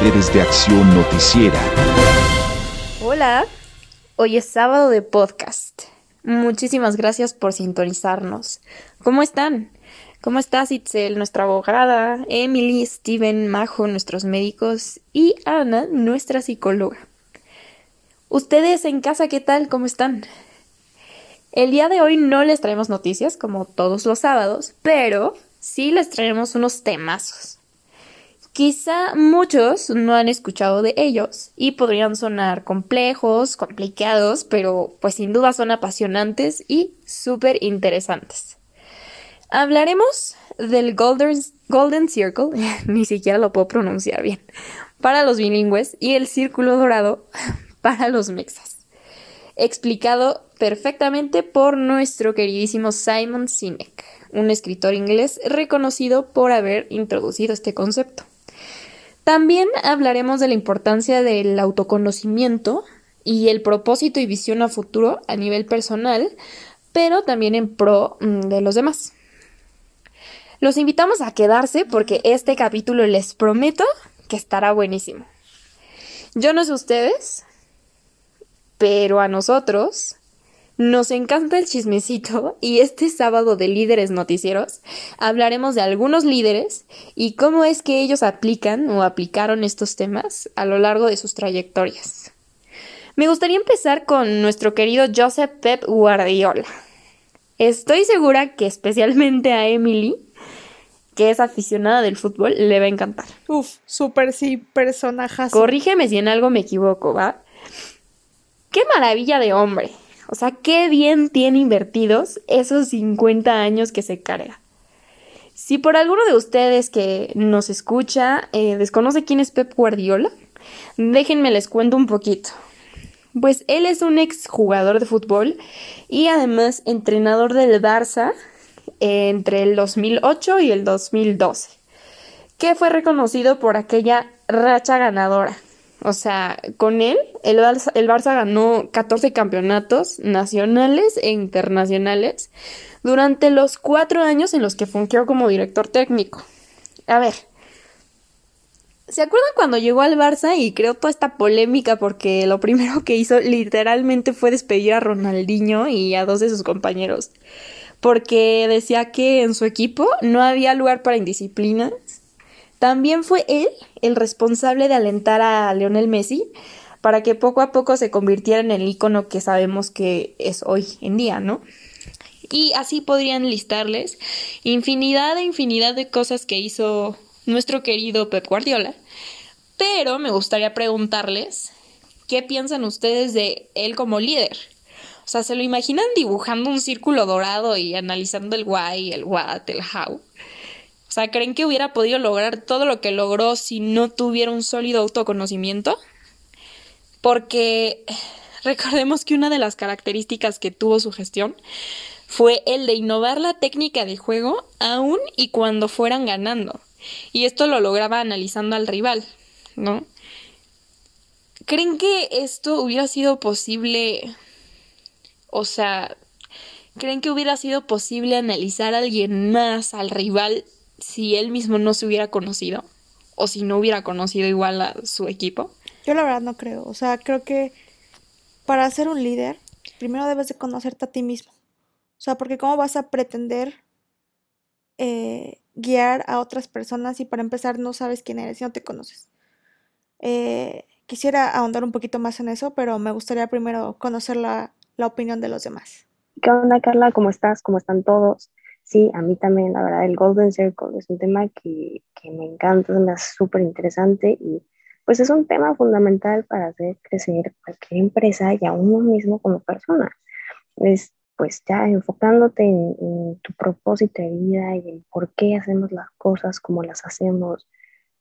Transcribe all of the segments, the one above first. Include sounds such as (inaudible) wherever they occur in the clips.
Acción Noticiera. Hola, hoy es sábado de podcast. Muchísimas gracias por sintonizarnos. ¿Cómo están? ¿Cómo estás, Itzel, nuestra abogada? Emily, Steven, Majo, nuestros médicos y Ana, nuestra psicóloga. Ustedes en casa, ¿qué tal? ¿Cómo están? El día de hoy no les traemos noticias como todos los sábados, pero sí les traemos unos temazos. Quizá muchos no han escuchado de ellos y podrían sonar complejos, complicados, pero pues sin duda son apasionantes y súper interesantes. Hablaremos del Golden, Golden Circle, (laughs) ni siquiera lo puedo pronunciar bien, para los bilingües y el Círculo Dorado (laughs) para los mexas. Explicado perfectamente por nuestro queridísimo Simon Sinek, un escritor inglés reconocido por haber introducido este concepto. También hablaremos de la importancia del autoconocimiento y el propósito y visión a futuro a nivel personal, pero también en pro mm, de los demás. Los invitamos a quedarse porque este capítulo les prometo que estará buenísimo. Yo no sé ustedes, pero a nosotros nos encanta el chismecito y este sábado de líderes noticieros hablaremos de algunos líderes y cómo es que ellos aplican o aplicaron estos temas a lo largo de sus trayectorias. Me gustaría empezar con nuestro querido Joseph Pep Guardiola. Estoy segura que especialmente a Emily, que es aficionada del fútbol, le va a encantar. Uf, súper sí, personajes. Corrígeme si en algo me equivoco, ¿va? ¡Qué maravilla de hombre! O sea, qué bien tiene invertidos esos 50 años que se carga. Si por alguno de ustedes que nos escucha eh, desconoce quién es Pep Guardiola, déjenme les cuento un poquito. Pues él es un ex jugador de fútbol y además entrenador del Barça entre el 2008 y el 2012, que fue reconocido por aquella racha ganadora o sea, con él, el Barça, el Barça ganó 14 campeonatos nacionales e internacionales durante los cuatro años en los que fungió como director técnico. A ver, ¿se acuerdan cuando llegó al Barça y creó toda esta polémica porque lo primero que hizo literalmente fue despedir a Ronaldinho y a dos de sus compañeros? Porque decía que en su equipo no había lugar para indisciplinas también fue él el responsable de alentar a Lionel Messi para que poco a poco se convirtiera en el icono que sabemos que es hoy en día, ¿no? Y así podrían listarles infinidad e infinidad de cosas que hizo nuestro querido Pep Guardiola. Pero me gustaría preguntarles, ¿qué piensan ustedes de él como líder? O sea, ¿se lo imaginan dibujando un círculo dorado y analizando el why, el what, el how? O sea, ¿creen que hubiera podido lograr todo lo que logró si no tuviera un sólido autoconocimiento? Porque (sighs) recordemos que una de las características que tuvo su gestión fue el de innovar la técnica de juego aún y cuando fueran ganando. Y esto lo lograba analizando al rival, ¿no? ¿Creen que esto hubiera sido posible? O sea, ¿creen que hubiera sido posible analizar a alguien más al rival si él mismo no se hubiera conocido o si no hubiera conocido igual a su equipo? Yo la verdad no creo. O sea, creo que para ser un líder, primero debes de conocerte a ti mismo. O sea, porque cómo vas a pretender eh, guiar a otras personas y para empezar no sabes quién eres y no te conoces. Eh, quisiera ahondar un poquito más en eso, pero me gustaría primero conocer la, la opinión de los demás. ¿Qué onda, Carla? ¿Cómo estás? ¿Cómo están todos? Sí, a mí también, la verdad, el Golden Circle es un tema que, que me encanta, es súper interesante y pues es un tema fundamental para hacer crecer cualquier empresa y a uno mismo como persona. Es pues ya enfocándote en, en, tu propósito de vida y en por qué hacemos las cosas como las hacemos.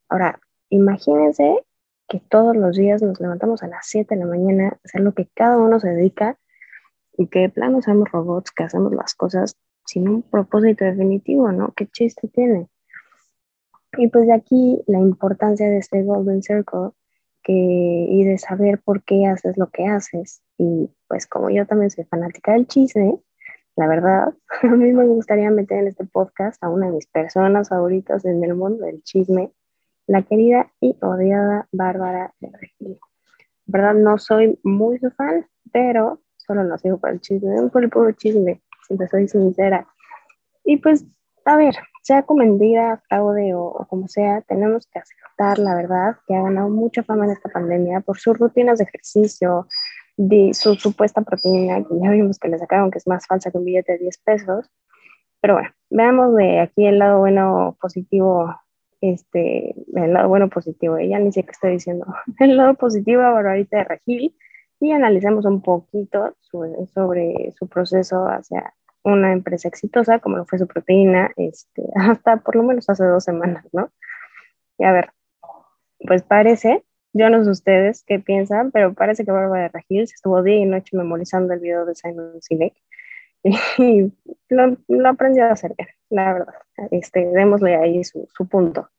Ahora, imagínense que todos los días nos levantamos a las 7 de la mañana hacer lo que cada uno se dedica y que de plano somos robots, que hacemos las cosas sin un propósito definitivo, ¿no? ¿Qué chiste tiene? Y pues de aquí la importancia de este Golden Circle que, y de saber por qué haces lo que haces. Y pues como yo también soy fanática del chisme, la verdad, (laughs) a mí me gustaría meter en este podcast a una de mis personas favoritas en el mundo del chisme, la querida y odiada Bárbara de Regil. verdad no soy muy su fan, pero solo lo sigo por el chisme, por el puro chisme, te soy sincera. Y pues, a ver, sea como mentira, fraude o, o, como sea, tenemos que aceptar la verdad que ha ganado mucha fama en esta pandemia por sus rutinas de ejercicio, de su supuesta proteína, que ya vimos que le sacaron que es más falsa que un billete de 10 pesos. Pero bueno, veamos de aquí el lado bueno positivo, este, el lado bueno positivo, ella ni sé qué estoy diciendo, (laughs) el lado positivo a Barbarita de Regil y analicemos un poquito sobre, su proceso hacia una empresa exitosa, como lo fue su proteína, este, (laughs) hasta por lo menos hace dos semanas, ¿no? Y a ver, pues parece yo no sé ustedes qué piensan, pero parece que Bárbara de Regil se estuvo día y noche memorizando el video de Simon Sinek (laughs) y lo, lo, aprendió a hacer bien, la verdad. Este, démosle ahí su, su, punto.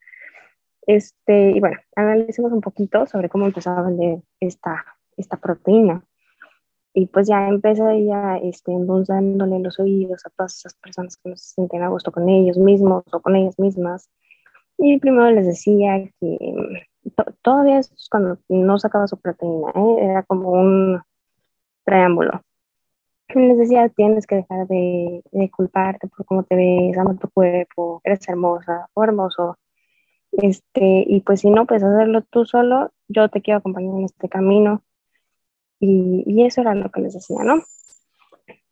Este, y bueno, analicemos un poquito sobre cómo empezó a vender esta, esta proteína. Y pues ya empezó ella este, endulzándole los oídos a todas esas personas que no se sienten a gusto con ellos mismos o con ellas mismas. Y primero les decía que todavía es cuando no sacaba su proteína, ¿eh? era como un preámbulo. Les decía, tienes que dejar de, de, culparte por cómo te ves, ama tu cuerpo, eres hermosa o hermoso. Este, y pues si no puedes hacerlo tú solo, yo te quiero acompañar en este camino. Y, y eso era lo que les decía, ¿no?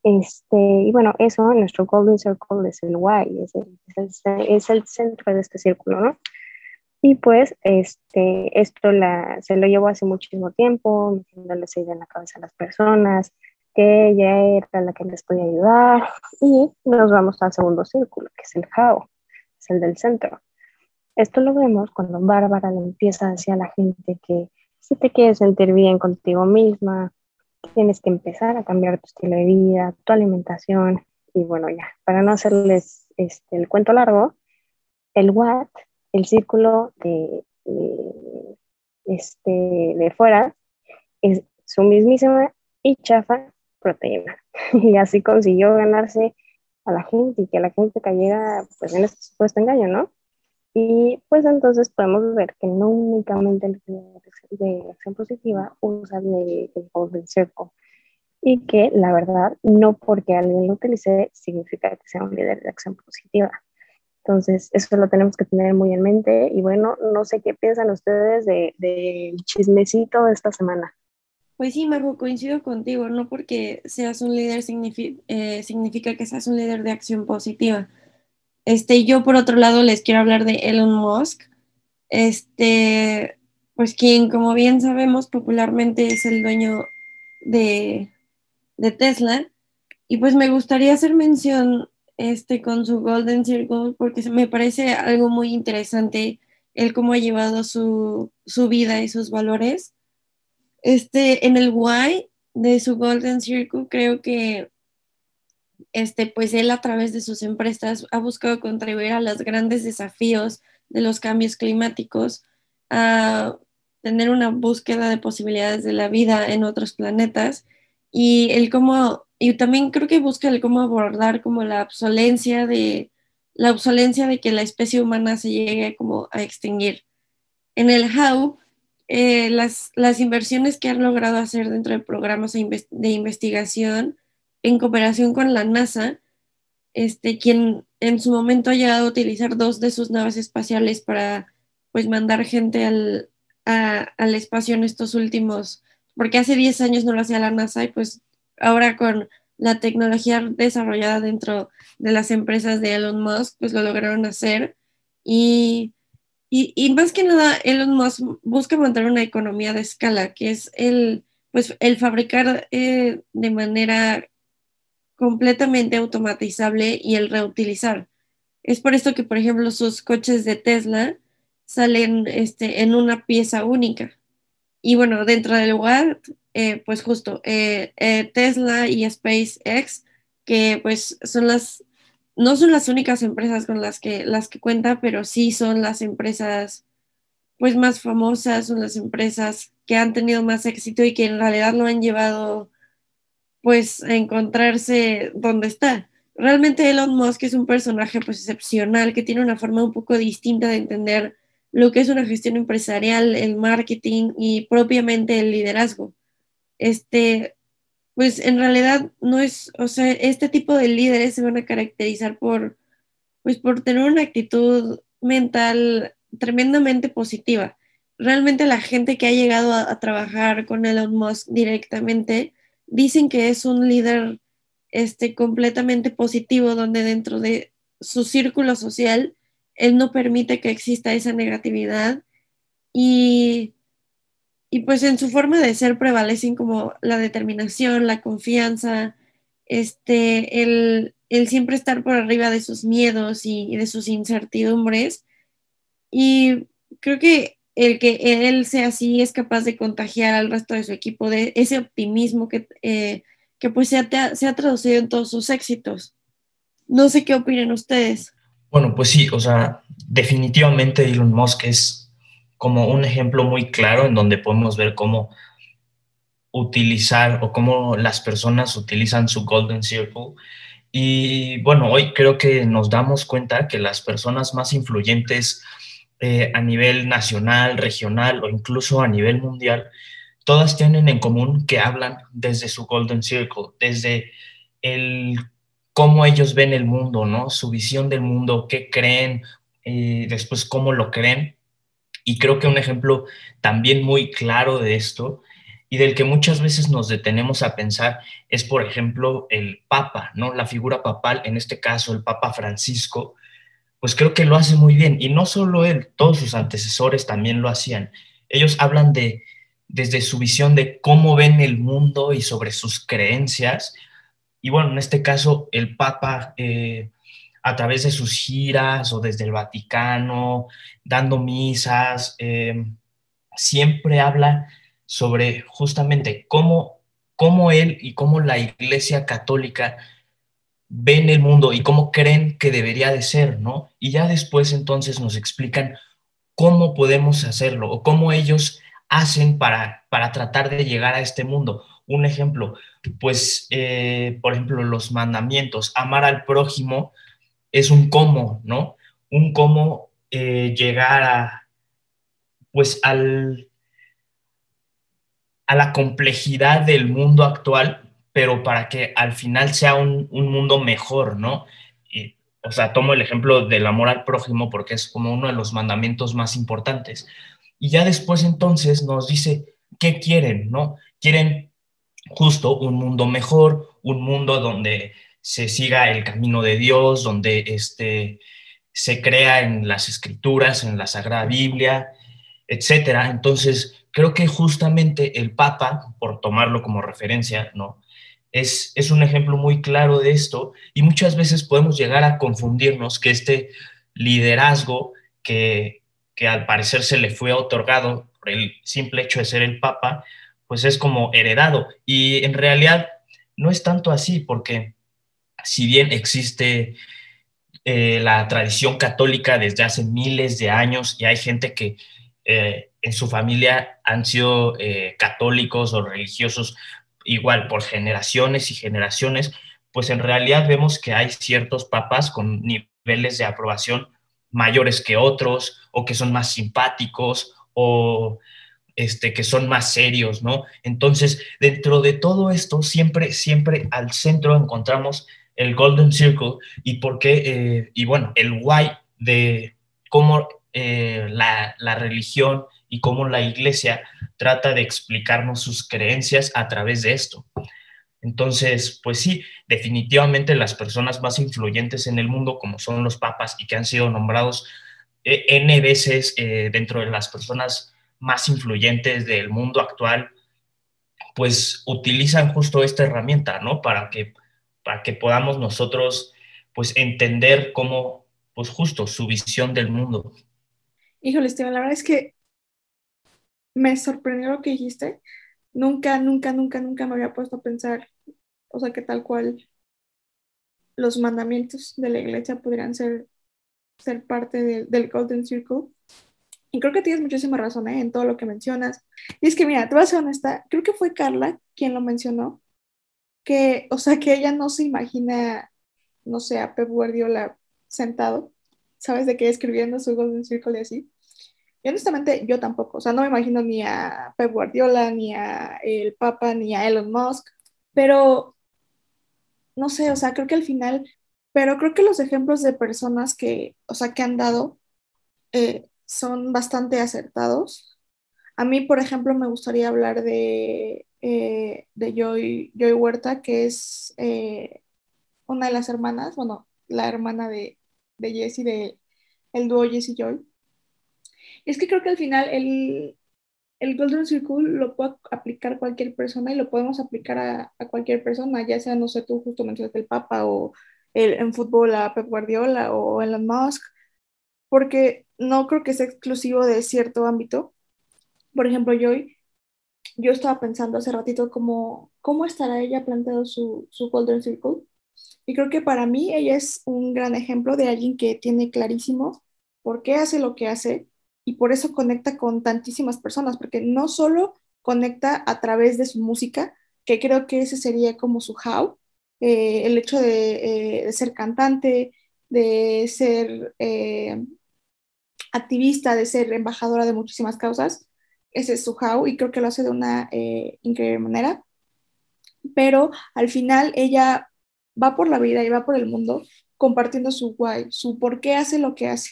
Este, y bueno, eso, nuestro Golden Circle es el why, es el, es el, es el centro de este círculo, ¿no? Y pues este, esto la, se lo llevó hace muchísimo tiempo, metiéndole esa idea en la cabeza a las personas, que ella era la que les podía ayudar. Y nos vamos al segundo círculo, que es el how, es el del centro. Esto lo vemos cuando Bárbara le empieza a decir a la gente que si te quieres sentir bien contigo misma, tienes que empezar a cambiar tu estilo de vida, tu alimentación. Y bueno, ya, para no hacerles este, el cuento largo, el what el círculo de, este, de fuera es su mismísima y chafa proteína. (laughs) Y así consiguió ganarse a la gente y que la gente cayera pues, en este supuesto engaño, ¿no? Y pues entonces podemos ver que no únicamente el de acción positiva usa el Golden Circle y que la verdad no porque alguien lo utilice significa que sea un líder de acción positiva. Entonces, eso lo tenemos que tener muy en mente. Y bueno, no sé qué piensan ustedes del de, chismecito de esta semana. Pues sí, Marco, coincido contigo. No porque seas un líder eh, significa que seas un líder de acción positiva. Este, yo, por otro lado, les quiero hablar de Elon Musk. Este, pues quien, como bien sabemos, popularmente es el dueño de, de Tesla. Y pues me gustaría hacer mención este, con su Golden Circle porque me parece algo muy interesante el cómo ha llevado su, su vida y sus valores. Este, en el why de su Golden Circle creo que este, pues él a través de sus empresas ha buscado contribuir a los grandes desafíos de los cambios climáticos, a tener una búsqueda de posibilidades de la vida en otros planetas y el cómo y también creo que busca el cómo abordar como la obsolencia de la obsolencia de que la especie humana se llegue como a extinguir. En el How, eh, las, las inversiones que han logrado hacer dentro de programas de investigación en cooperación con la NASA, este, quien en su momento ha llegado a utilizar dos de sus naves espaciales para pues mandar gente al, al espacio en estos últimos, porque hace 10 años no lo hacía la NASA y pues ahora con la tecnología desarrollada dentro de las empresas de Elon Musk, pues lo lograron hacer. Y, y, más que nada, Elon Musk busca mantener una economía de escala, que es el, pues, el fabricar eh, de manera completamente automatizable y el reutilizar. Es por esto que, por ejemplo, sus coches de Tesla salen este, en una pieza única. Y bueno, dentro del WAD eh, pues justo eh, eh, Tesla y SpaceX, que pues son las, no son las únicas empresas con las que, las que cuenta, pero sí son las empresas pues más famosas, son las empresas que han tenido más éxito y que en realidad lo han llevado pues encontrarse donde está. Realmente Elon Musk es un personaje pues excepcional que tiene una forma un poco distinta de entender lo que es una gestión empresarial, el marketing y propiamente el liderazgo. Este, pues en realidad no es, o sea, este tipo de líderes se van a caracterizar por, pues por tener una actitud mental tremendamente positiva. Realmente la gente que ha llegado a trabajar con Elon Musk directamente dicen que es un líder este, completamente positivo, donde dentro de su círculo social, él no permite que exista esa negatividad y, y pues en su forma de ser prevalecen como la determinación, la confianza, este, el, el siempre estar por arriba de sus miedos y, y de sus incertidumbres. Y creo que el que él sea así es capaz de contagiar al resto de su equipo de ese optimismo que, eh, que pues se ha, se ha traducido en todos sus éxitos. No sé qué opinan ustedes. Bueno, pues sí, o sea, definitivamente Elon Musk es como un ejemplo muy claro en donde podemos ver cómo utilizar o cómo las personas utilizan su Golden Circle. Y bueno, hoy creo que nos damos cuenta que las personas más influyentes eh, a nivel nacional, regional o incluso a nivel mundial, todas tienen en común que hablan desde su Golden Circle, desde el cómo ellos ven el mundo, ¿no? Su visión del mundo, qué creen, eh, después cómo lo creen. Y creo que un ejemplo también muy claro de esto y del que muchas veces nos detenemos a pensar es, por ejemplo, el Papa, ¿no? La figura papal, en este caso el Papa Francisco, pues creo que lo hace muy bien. Y no solo él, todos sus antecesores también lo hacían. Ellos hablan de, desde su visión de cómo ven el mundo y sobre sus creencias. Y bueno, en este caso, el Papa, eh, a través de sus giras o desde el Vaticano, dando misas, eh, siempre habla sobre justamente cómo, cómo él y cómo la Iglesia Católica ven el mundo y cómo creen que debería de ser, ¿no? Y ya después entonces nos explican cómo podemos hacerlo o cómo ellos hacen para, para tratar de llegar a este mundo. Un ejemplo, pues, eh, por ejemplo, los mandamientos, amar al prójimo es un cómo, ¿no? Un cómo eh, llegar a, pues, al, a la complejidad del mundo actual pero para que al final sea un, un mundo mejor, ¿no? Y, o sea, tomo el ejemplo del amor al prójimo porque es como uno de los mandamientos más importantes. Y ya después entonces nos dice, ¿qué quieren, no? Quieren justo un mundo mejor, un mundo donde se siga el camino de Dios, donde este, se crea en las escrituras, en la Sagrada Biblia, etcétera. Entonces, creo que justamente el Papa, por tomarlo como referencia, ¿no? Es, un ejemplo muy claro de esto y muchas veces podemos llegar a confundirnos que este liderazgo que, que al parecer se le fue otorgado por el simple hecho de ser el Papa, pues es como heredado. Y en realidad no es tanto así, porque si bien existe eh, la tradición católica desde hace miles de años y hay gente que eh, en su familia han sido eh, católicos o religiosos igual por generaciones y generaciones, pues en realidad vemos que hay ciertos papas con niveles de aprobación mayores que otros o que son más simpáticos o este, que son más serios, ¿no? Entonces, dentro de todo esto, siempre, siempre al centro encontramos el Golden Circle y por qué, eh, y bueno, el why de cómo eh, la, la religión y cómo la iglesia trata de explicarnos sus creencias a través de esto. Entonces, pues sí, definitivamente las personas más influyentes en el mundo, como son los papas y que han sido nombrados eh, N veces eh, dentro de las personas más influyentes del mundo actual, pues utilizan justo esta herramienta, ¿no? Para que, para que podamos nosotros, pues, entender cómo, pues, justo su visión del mundo. Híjole, Esteban, la verdad es que me sorprendió lo que dijiste. Nunca, nunca, nunca, nunca me había puesto a pensar, o sea, que tal cual los mandamientos de la iglesia podrían ser, ser parte del Golden Circle. Y creo que tienes muchísima razón ¿eh? en todo lo que mencionas. Y es que, mira, te voy a ser honesta, creo que fue Carla quien lo mencionó, que, o sea, que ella no se imagina, no sé, a Pep Guardiola sentado, ¿sabes? De que escribiendo su Golden Circle y así Y honestamente, yo tampoco. O sea, no me imagino ni a Pep Guardiola, ni a el Papa, ni a Elon Musk. Pero, no sé, o sea, creo que al final, pero creo que los ejemplos de personas que, o sea, que han dado eh, son bastante acertados. A mí, por ejemplo, me gustaría hablar de, eh, de Joy, Joy Huerta, que es eh, una de las hermanas, bueno, la hermana de, de Jessie, de el dúo Jessie Joy. Es que creo que al final el, el Golden Circle lo puede aplicar cualquier persona y lo podemos aplicar a, a cualquier persona, ya sea, no sé, tú justo mencionaste el Papa o el, en fútbol a Pep Guardiola o Elon Musk, porque no creo que sea exclusivo de cierto ámbito. Por ejemplo, yo, yo estaba pensando hace ratito cómo, cómo estará ella planteado su, su Golden Circle y creo que para mí ella es un gran ejemplo de alguien que tiene clarísimo por qué hace lo que hace y por eso conecta con tantísimas personas, porque no solo conecta a través de su música, que creo que ese sería como su how, eh, el hecho de, eh, de, ser cantante, de ser eh, activista, de ser embajadora de muchísimas causas, ese es su how y creo que lo hace de una increíble manera, pero al final ella va por la vida y va por el mundo compartiendo su why, su por qué hace lo que hace.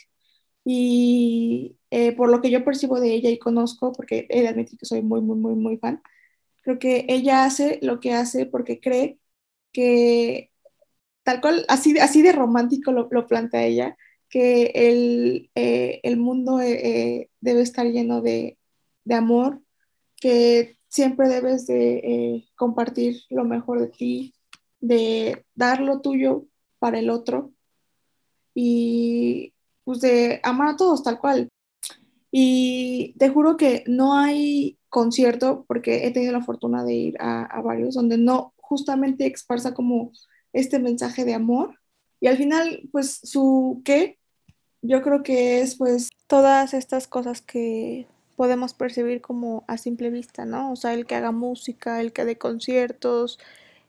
Y eh, por lo que yo percibo de ella y conozco, porque he de admitir que soy muy, muy, muy, muy fan, creo que ella hace lo que hace porque cree que tal cual, así, así de romántico lo, lo plantea ella, que el, eh, el mundo eh, debe estar lleno de, de, amor, que siempre debes de eh, compartir lo mejor de ti, de dar lo tuyo para el otro. Y pues de amar a todos tal cual. Y te juro que no hay concierto, porque he tenido la fortuna de ir a, varios, donde no justamente expresa como este mensaje de amor. Y al final, pues su qué, yo creo que es pues todas estas cosas que podemos percibir como a simple vista, ¿no? O sea, el que haga música, el que dé conciertos,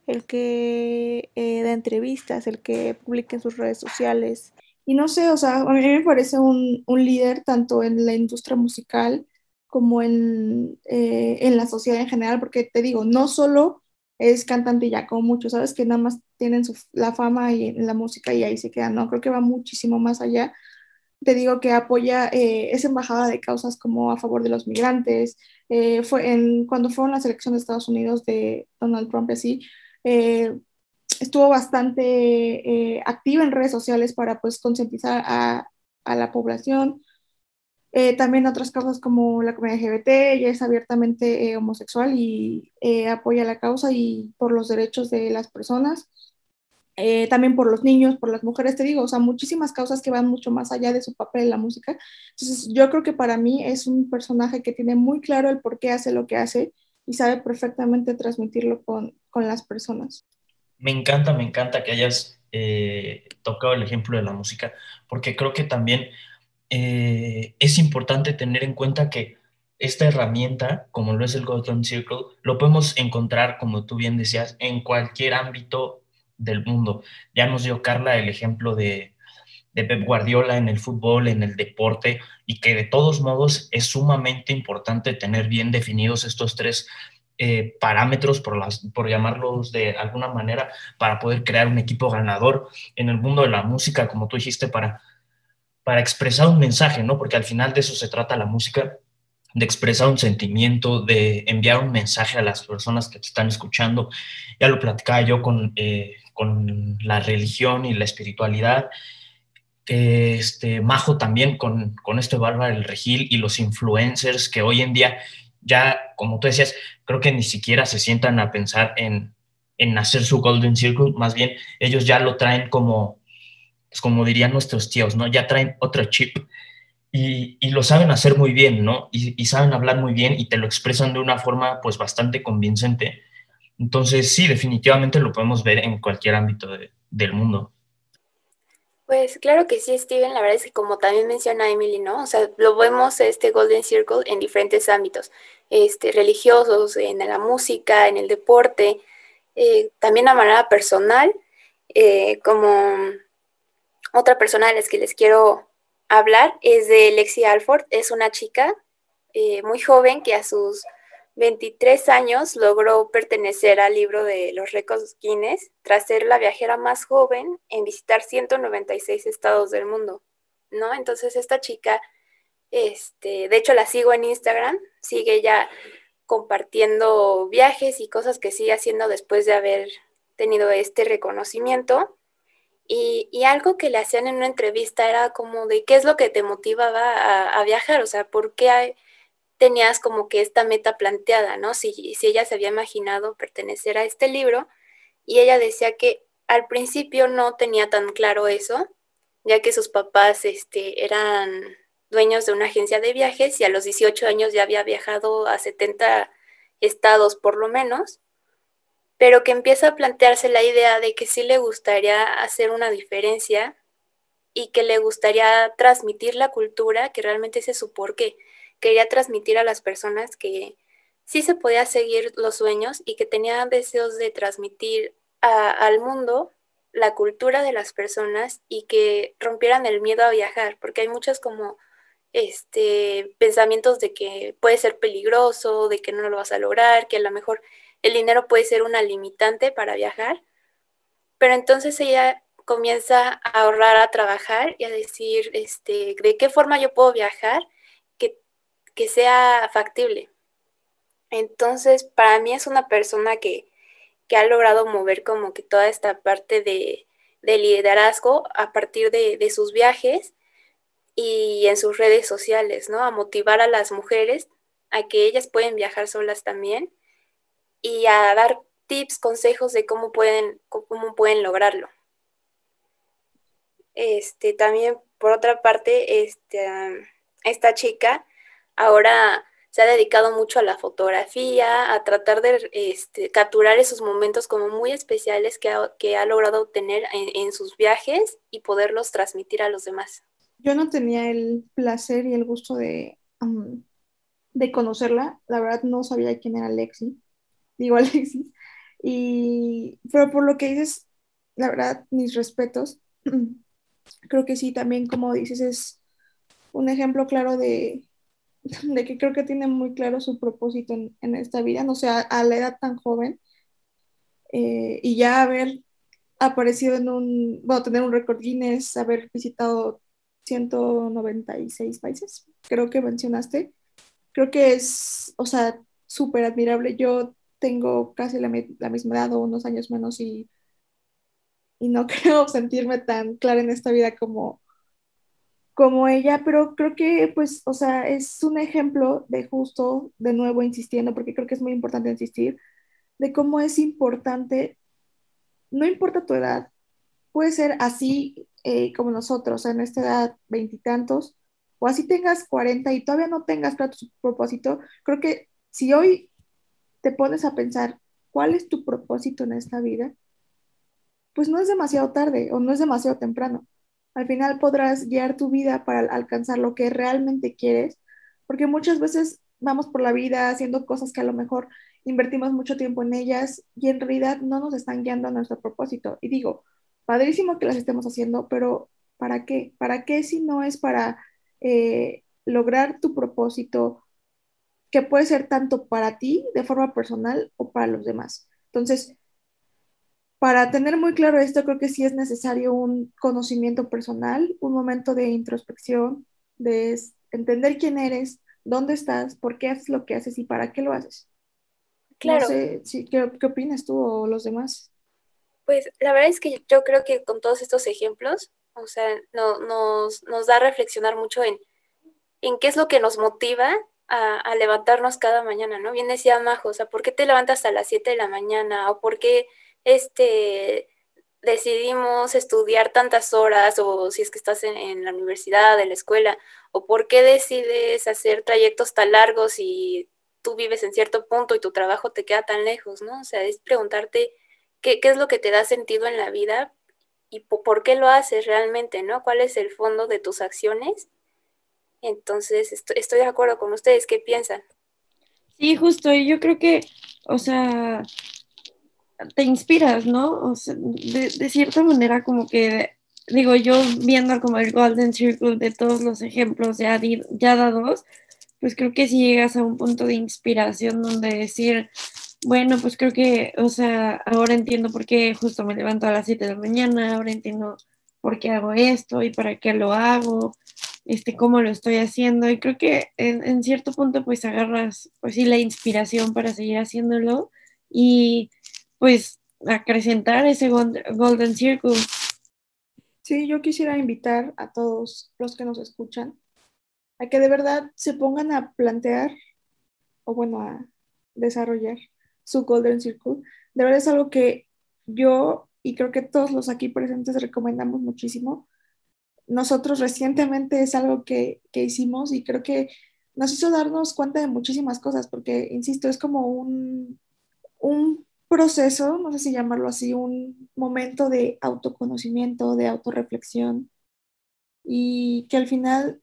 el que eh, da entrevistas, el que publique en sus redes sociales. Y no sé, o sea, a mí me parece un, un líder tanto en la industria musical como en, eh, en, la sociedad en general, porque te digo, no solo es cantante ya, como muchos, ¿sabes? Que nada más tienen su, la fama y la música y ahí se quedan, ¿no? Creo que va muchísimo más allá. Te digo que apoya, eh, es embajada de causas como a favor de los migrantes. Eh, fue en, cuando fueron las elecciones de Estados Unidos de Donald Trump, así, eh, estuvo bastante eh, activa en redes sociales para pues concientizar a, la población. Eh, también otras causas como la comunidad LGBT, ella es abiertamente eh, homosexual y apoya la causa y por los derechos de las personas. también por los niños, por las mujeres, te digo, o sea, muchísimas causas que van mucho más allá de su papel en la música. Entonces, yo creo que para mí es un personaje que tiene muy claro el por qué hace lo que hace y sabe perfectamente transmitirlo con, con las personas. Me encanta, me encanta que hayas eh, tocado el ejemplo de la música, porque creo que también eh, es importante tener en cuenta que esta herramienta, como lo es el Golden Circle, lo podemos encontrar, como tú bien decías, en cualquier ámbito del mundo. Ya nos dio Carla el ejemplo de, de Pep Guardiola en el fútbol, en el deporte, y que de todos modos es sumamente importante tener bien definidos estos tres eh, parámetros, por, las, por llamarlos de alguna manera, para poder crear un equipo ganador en el mundo de la música, como tú dijiste, para, para expresar un mensaje, ¿no? Porque al final de eso se trata la música, de expresar un sentimiento, de enviar un mensaje a las personas que te están escuchando. Ya lo platicaba yo con, eh, con la religión y la espiritualidad. Este, Majo también con, con este Bárbara el Regil y los influencers que hoy en día ya, como tú decías, creo que ni siquiera se sientan a pensar en, en hacer su Golden Circle, más bien ellos ya lo traen como, pues como dirían nuestros tíos, ¿no? Ya traen otro chip y, y lo saben hacer muy bien, ¿no? Y, saben hablar muy bien y te lo expresan de una forma pues bastante convincente. Entonces, sí, definitivamente lo podemos ver en cualquier ámbito de, del mundo. Pues claro que sí, Steven, la verdad es que como también menciona Emily, ¿no? O sea, lo vemos este Golden Circle en diferentes ámbitos, este, religiosos, en la música, en el deporte, eh, también a manera personal, eh, como otra persona a las que les quiero hablar es de Lexi Alford. Es una chica eh, muy joven que a sus 23 años logró pertenecer al libro de los récords Guinness tras ser la viajera más joven en visitar 196 estados del mundo, ¿no? Entonces esta chica, este, de hecho la sigo en Instagram, sigue ya compartiendo viajes y cosas que sigue haciendo después de haber tenido este reconocimiento. Y, algo que le hacían en una entrevista era como de qué es lo que te motivaba a, viajar, o sea, por qué tenías como que esta meta planteada, ¿no? Si, si ella se había imaginado pertenecer a este libro, y ella decía que al principio no tenía tan claro eso, ya que sus papás este, eran dueños de una agencia de viajes y a los 18 años ya había viajado a 70 estados por lo menos, pero que empieza a plantearse la idea de que sí le gustaría hacer una diferencia y que le gustaría transmitir la cultura, que realmente ese es su porqué. Quería transmitir a las personas que sí se podía seguir los sueños y que tenía deseos de transmitir al mundo la cultura de las personas y que rompieran el miedo a viajar, porque hay muchos como este pensamientos de que puede ser peligroso, de que no lo vas a lograr, que a lo mejor el dinero puede ser una limitante para viajar, pero entonces ella comienza a ahorrar, a trabajar y a decir, este, de qué forma yo puedo viajar que sea factible. Entonces, para mí es una persona que, que ha logrado mover como que toda esta parte de, de liderazgo a partir de, de, sus viajes y en sus redes sociales, ¿no? A motivar a las mujeres a que ellas pueden viajar solas también y a dar tips, consejos de cómo pueden, cómo pueden lograrlo. Este, también, por otra parte, este, esta chica ahora se ha dedicado mucho a la fotografía, a tratar de este, capturar esos momentos como muy especiales que ha, que ha logrado obtener en, sus viajes y poderlos transmitir a los demás. Yo no tenía el placer y el gusto de, de conocerla, la verdad no sabía quién era Lexi, digo (laughs) Alexis. Y, pero por lo que dices, la verdad, mis respetos. (clears throat) Creo que sí, también como dices, es un ejemplo claro de, (laughs) de que creo que tiene muy claro su propósito en, esta vida, no sé, a, la edad tan joven. Eh, y ya haber aparecido en un, bueno, tener un récord Guinness, haber visitado 196 países, creo que mencionaste. Creo que es, o sea, súper admirable. Yo tengo casi la, misma edad o unos años menos y, y no (laughs) creo sentirme tan clara en esta vida como, como ella, pero creo que, pues, o sea, es un ejemplo de justo, de nuevo insistiendo, porque creo que es muy importante insistir, de cómo es importante, no importa tu edad, puede ser así eh, como nosotros, en esta edad veintitantos, o así tengas 40 y todavía no tengas claro tu propósito, creo que si hoy te pones a pensar cuál es tu propósito en esta vida, pues no es demasiado tarde o no es demasiado temprano. Al final podrás guiar tu vida para alcanzar lo que realmente quieres, porque muchas veces vamos por la vida haciendo cosas que a lo mejor invertimos mucho tiempo en ellas y en realidad no nos están guiando a nuestro propósito. Y digo, padrísimo que las estemos haciendo, pero ¿para qué? ¿Para qué si no es para eh, lograr tu propósito, que puede ser tanto para ti de forma personal o para los demás. Entonces, para tener muy claro esto, creo que sí es necesario un conocimiento personal, un momento de introspección, de entender quién eres, dónde estás, por qué haces lo que haces y para qué lo haces. Claro. No sé, ¿qué, ¿qué, opinas tú o los demás? Pues la verdad es que yo creo que con todos estos ejemplos, o sea, no, nos, nos da a reflexionar mucho en, en qué es lo que nos motiva a, levantarnos cada mañana, ¿no? Bien decía Majo, o sea, ¿por qué te levantas a las 7 de la mañana? ¿O por qué este, decidimos estudiar tantas horas? O si es que estás en, la universidad, en la escuela, ¿o por qué decides hacer trayectos tan largos y tú vives en cierto punto y tu trabajo te queda tan lejos, ¿no? O sea, es preguntarte qué, qué es lo que te da sentido en la vida y por qué lo haces realmente, ¿no? ¿Cuál es el fondo de tus acciones? Entonces, estoy, de acuerdo con ustedes. ¿Qué piensan? Sí, justo. Y yo creo que, o sea, te inspiras, ¿no? O sea, de, cierta manera como que digo, yo viendo como el Golden Circle de todos los ejemplos ya, ya dados, pues creo que si llegas a un punto de inspiración donde decir, bueno, pues creo que, o sea, ahora entiendo por qué justo me levanto a las 7 de la mañana, ahora entiendo por qué hago esto y para qué lo hago, este, cómo lo estoy haciendo. Y creo que en, en cierto punto pues agarras, pues sí, la inspiración para seguir haciéndolo y pues acrecentar ese Golden Circle. Sí, yo quisiera invitar a todos los que nos escuchan a que de verdad se pongan a plantear o bueno, a desarrollar su Golden Circle. De verdad es algo que yo y creo que todos los aquí presentes recomendamos muchísimo. Nosotros recientemente es algo que, que hicimos y creo que nos hizo darnos cuenta de muchísimas cosas, porque, insisto, es como un, un proceso, no sé si llamarlo así, un momento de autoconocimiento, de autorreflexión, y que al final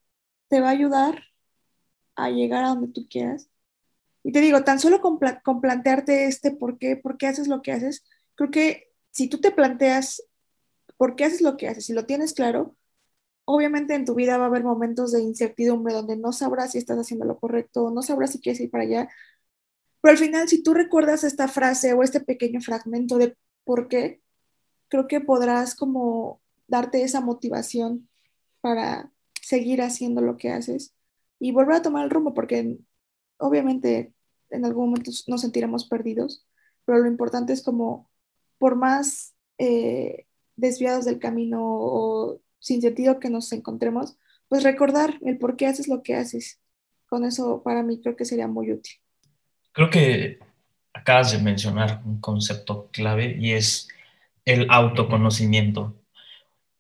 te va a ayudar a llegar a donde tú quieras. Y te digo, tan solo con, plantearte este por qué, por qué haces lo que haces, creo que si tú te planteas por qué haces lo que haces y lo tienes claro, obviamente en tu vida va a haber momentos de incertidumbre donde no sabrás si estás haciendo lo correcto, no sabrás si quieres ir para allá, pero al final, si tú recuerdas esta frase o este pequeño fragmento de por qué, creo que podrás como darte esa motivación para seguir haciendo lo que haces y volver a tomar el rumbo, porque obviamente en algún momento nos sentiremos perdidos, pero lo importante es como, por más eh, desviados del camino o sin sentido que nos encontremos, pues recordar el por qué haces lo que haces. Con eso para mí creo que sería muy útil. Creo que acabas de mencionar un concepto clave y es el autoconocimiento.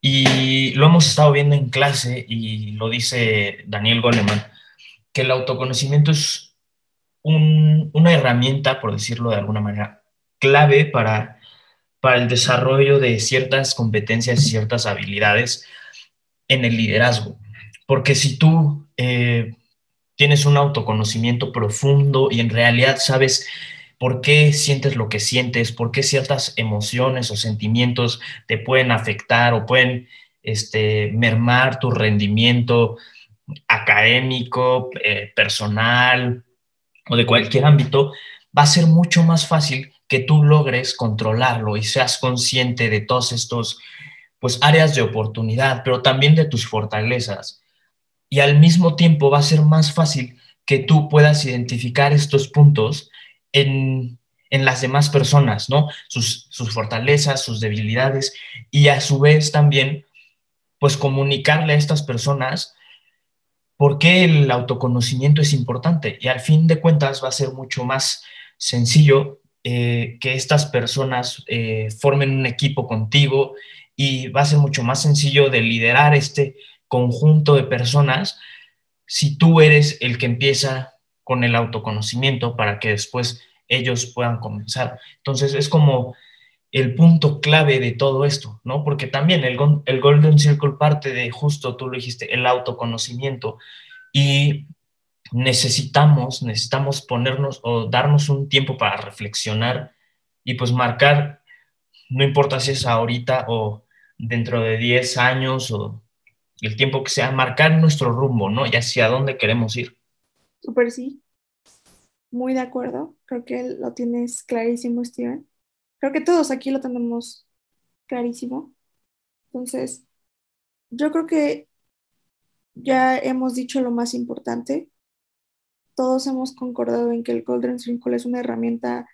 Y lo hemos estado viendo en clase y lo dice Daniel Goleman, que el autoconocimiento es una herramienta, por decirlo de alguna manera, clave para, para el desarrollo de ciertas competencias y ciertas habilidades en el liderazgo. Porque si tú eh, tienes un autoconocimiento profundo y en realidad sabes por qué sientes lo que sientes, por qué ciertas emociones o sentimientos te pueden afectar o pueden este, mermar tu rendimiento académico, eh, personal o de cualquier ámbito, va a ser mucho más fácil que tú logres controlarlo y seas consciente de todos estos pues áreas de oportunidad, pero también de tus fortalezas y al mismo tiempo va a ser más fácil que tú puedas identificar estos puntos en, las demás personas, ¿no? Sus, sus, fortalezas, sus debilidades y a su vez también, pues comunicarle a estas personas por qué el autoconocimiento es importante y al fin de cuentas va a ser mucho más sencillo eh, que estas personas eh, formen un equipo contigo y va a ser mucho más sencillo de liderar este conjunto de personas si tú eres el que empieza con el autoconocimiento para que después ellos puedan comenzar. Entonces es como el punto clave de todo esto, ¿no? Porque también el, el Golden Circle parte de justo, tú lo dijiste, el autoconocimiento y necesitamos, necesitamos ponernos o darnos un tiempo para reflexionar y pues marcar, no importa si es ahorita o dentro de 10 años o el tiempo que sea, marcar nuestro rumbo, ¿no? Y hacia dónde queremos ir. Súper sí. Muy de acuerdo. Creo que lo tienes clarísimo, Steven. Creo que todos aquí lo tenemos clarísimo. Entonces, yo creo que ya hemos dicho lo más importante. Todos hemos concordado en que el Golden Circle es una herramienta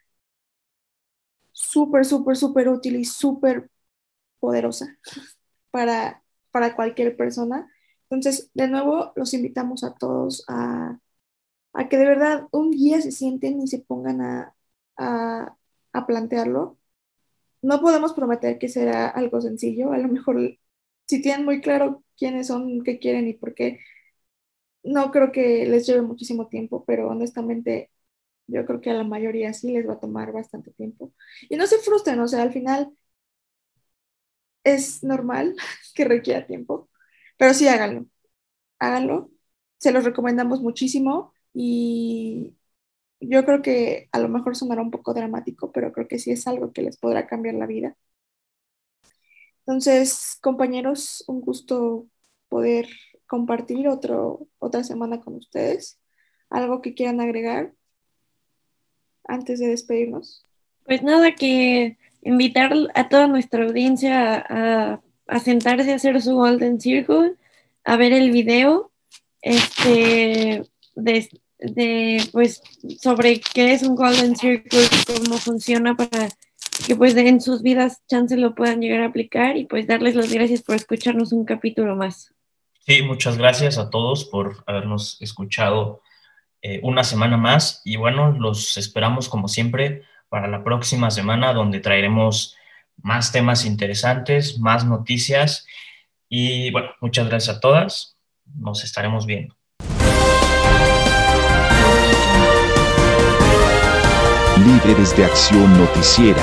súper, súper, súper útil y súper poderosa (laughs) para para cualquier persona. Entonces, de nuevo, los invitamos a todos a, que de verdad un día se sienten y se pongan a, a, plantearlo. No podemos prometer que será algo sencillo, a lo mejor si tienen muy claro quiénes son, qué quieren y por qué, no creo que les lleve muchísimo tiempo, pero honestamente yo creo que a la mayoría sí les va a tomar bastante tiempo. Y no se frustren, o sea, al final es normal (laughs) que requiera tiempo, pero sí háganlo, háganlo, se los recomendamos muchísimo y yo creo que a lo mejor sonará un poco dramático, pero creo que sí es algo que les podrá cambiar la vida. Entonces, compañeros, un gusto poder compartir otro, otra semana con ustedes. ¿Algo que quieran agregar antes de despedirnos? Pues nada, que invitar a toda nuestra audiencia a, sentarse a hacer su Golden Circle, a ver el video este, de, de, pues, sobre qué es un Golden Circle, cómo funciona para que pues en sus vidas chance lo puedan llegar a aplicar y pues darles las gracias por escucharnos un capítulo más. Sí, muchas gracias a todos por habernos escuchado eh, una semana más y bueno, los esperamos como siempre para la próxima semana donde traeremos más temas interesantes, más noticias y bueno, muchas gracias a todas, nos estaremos viendo. Líderes de Acción Noticiera.